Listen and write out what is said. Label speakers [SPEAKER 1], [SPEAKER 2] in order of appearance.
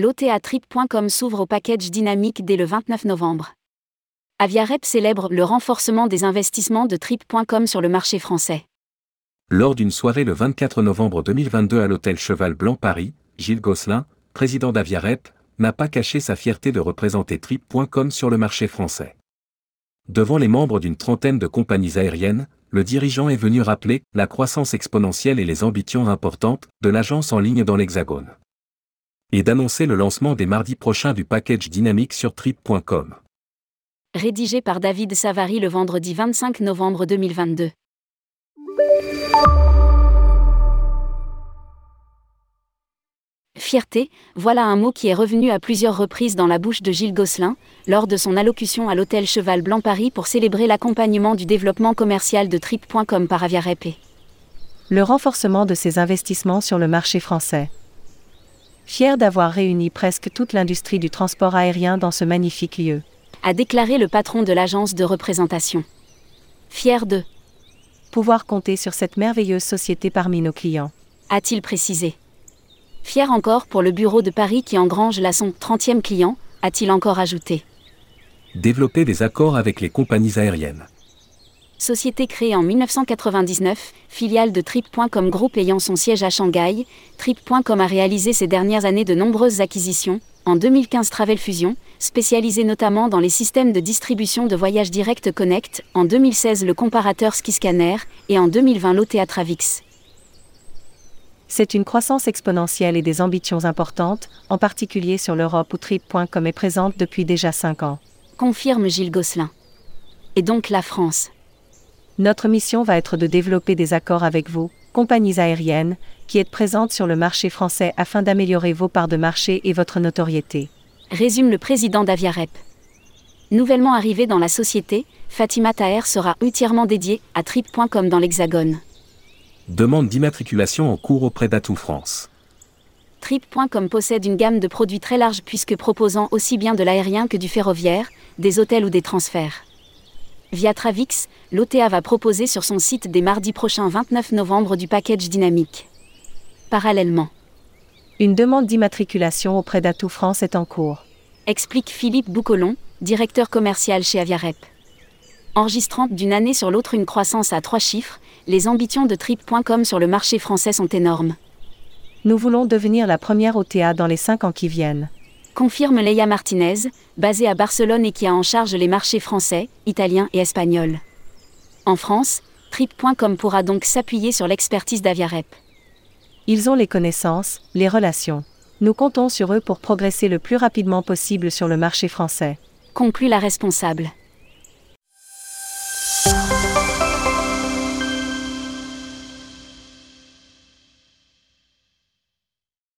[SPEAKER 1] L'OTA s'ouvre au package dynamique dès le 29 novembre. Aviarep célèbre le renforcement des investissements de Trip.com sur le marché français.
[SPEAKER 2] Lors d'une soirée le 24 novembre 2022 à l'hôtel Cheval Blanc Paris, Gilles Gosselin, président d'Aviarep, n'a pas caché sa fierté de représenter Trip.com sur le marché français. Devant les membres d'une trentaine de compagnies aériennes, le dirigeant est venu rappeler la croissance exponentielle et les ambitions importantes de l'agence en ligne dans l'Hexagone. Et d'annoncer le lancement des mardis prochains du package dynamique sur trip.com.
[SPEAKER 1] Rédigé par David Savary le vendredi 25 novembre 2022. Fierté, voilà un mot qui est revenu à plusieurs reprises dans la bouche de Gilles Gosselin, lors de son allocution à l'hôtel Cheval Blanc Paris pour célébrer l'accompagnement du développement commercial de Trip.com par Aviarep.
[SPEAKER 3] Le renforcement de ses investissements sur le marché français. Fier d'avoir réuni presque toute l'industrie du transport aérien dans ce magnifique lieu.
[SPEAKER 1] A déclaré le patron de l'agence de représentation. Fier de
[SPEAKER 3] pouvoir compter sur cette merveilleuse société parmi nos clients.
[SPEAKER 1] A-t-il précisé. Fier encore pour le bureau de Paris qui engrange la son 30e client, a-t-il encore ajouté.
[SPEAKER 2] Développer des accords avec les compagnies aériennes.
[SPEAKER 1] Société créée en 1999, filiale de Trip.com Group ayant son siège à Shanghai, Trip.com a réalisé ces dernières années de nombreuses acquisitions, en 2015 Travel Fusion, spécialisé notamment dans les systèmes de distribution de voyages direct Connect, en 2016 le comparateur Skiscanner, et en 2020 l'OTA Travix.
[SPEAKER 3] C'est une croissance exponentielle et des ambitions importantes, en particulier sur l'Europe où Trip.com est présente depuis déjà 5 ans.
[SPEAKER 1] Confirme Gilles Gosselin. Et donc la France.
[SPEAKER 3] Notre mission va être de développer des accords avec vous, compagnies aériennes, qui êtes présentes sur le marché français afin d'améliorer vos parts de marché et votre notoriété.
[SPEAKER 1] Résume le président d'Aviarep. Nouvellement arrivé dans la société, Fatima Taher sera entièrement dédiée à Trip.com dans l'Hexagone.
[SPEAKER 2] Demande d'immatriculation en cours auprès d'Atout France.
[SPEAKER 1] Trip.com possède une gamme de produits très large puisque proposant aussi bien de l'aérien que du ferroviaire, des hôtels ou des transferts. Via Travix, l'OTA va proposer sur son site dès mardi prochain 29 novembre du package dynamique. Parallèlement,
[SPEAKER 3] une demande d'immatriculation auprès d'Atout France est en cours.
[SPEAKER 1] Explique Philippe Boucolon, directeur commercial chez Aviarep. Enregistrant d'une année sur l'autre une croissance à trois chiffres, les ambitions de Trip.com sur le marché français sont énormes.
[SPEAKER 3] Nous voulons devenir la première OTA dans les cinq ans qui viennent
[SPEAKER 1] confirme Leia Martinez, basée à Barcelone et qui a en charge les marchés français, italiens et espagnols. En France, Trip.com pourra donc s'appuyer sur l'expertise d'Aviarep.
[SPEAKER 3] Ils ont les connaissances, les relations. Nous comptons sur eux pour progresser le plus rapidement possible sur le marché français.
[SPEAKER 1] Conclut la responsable.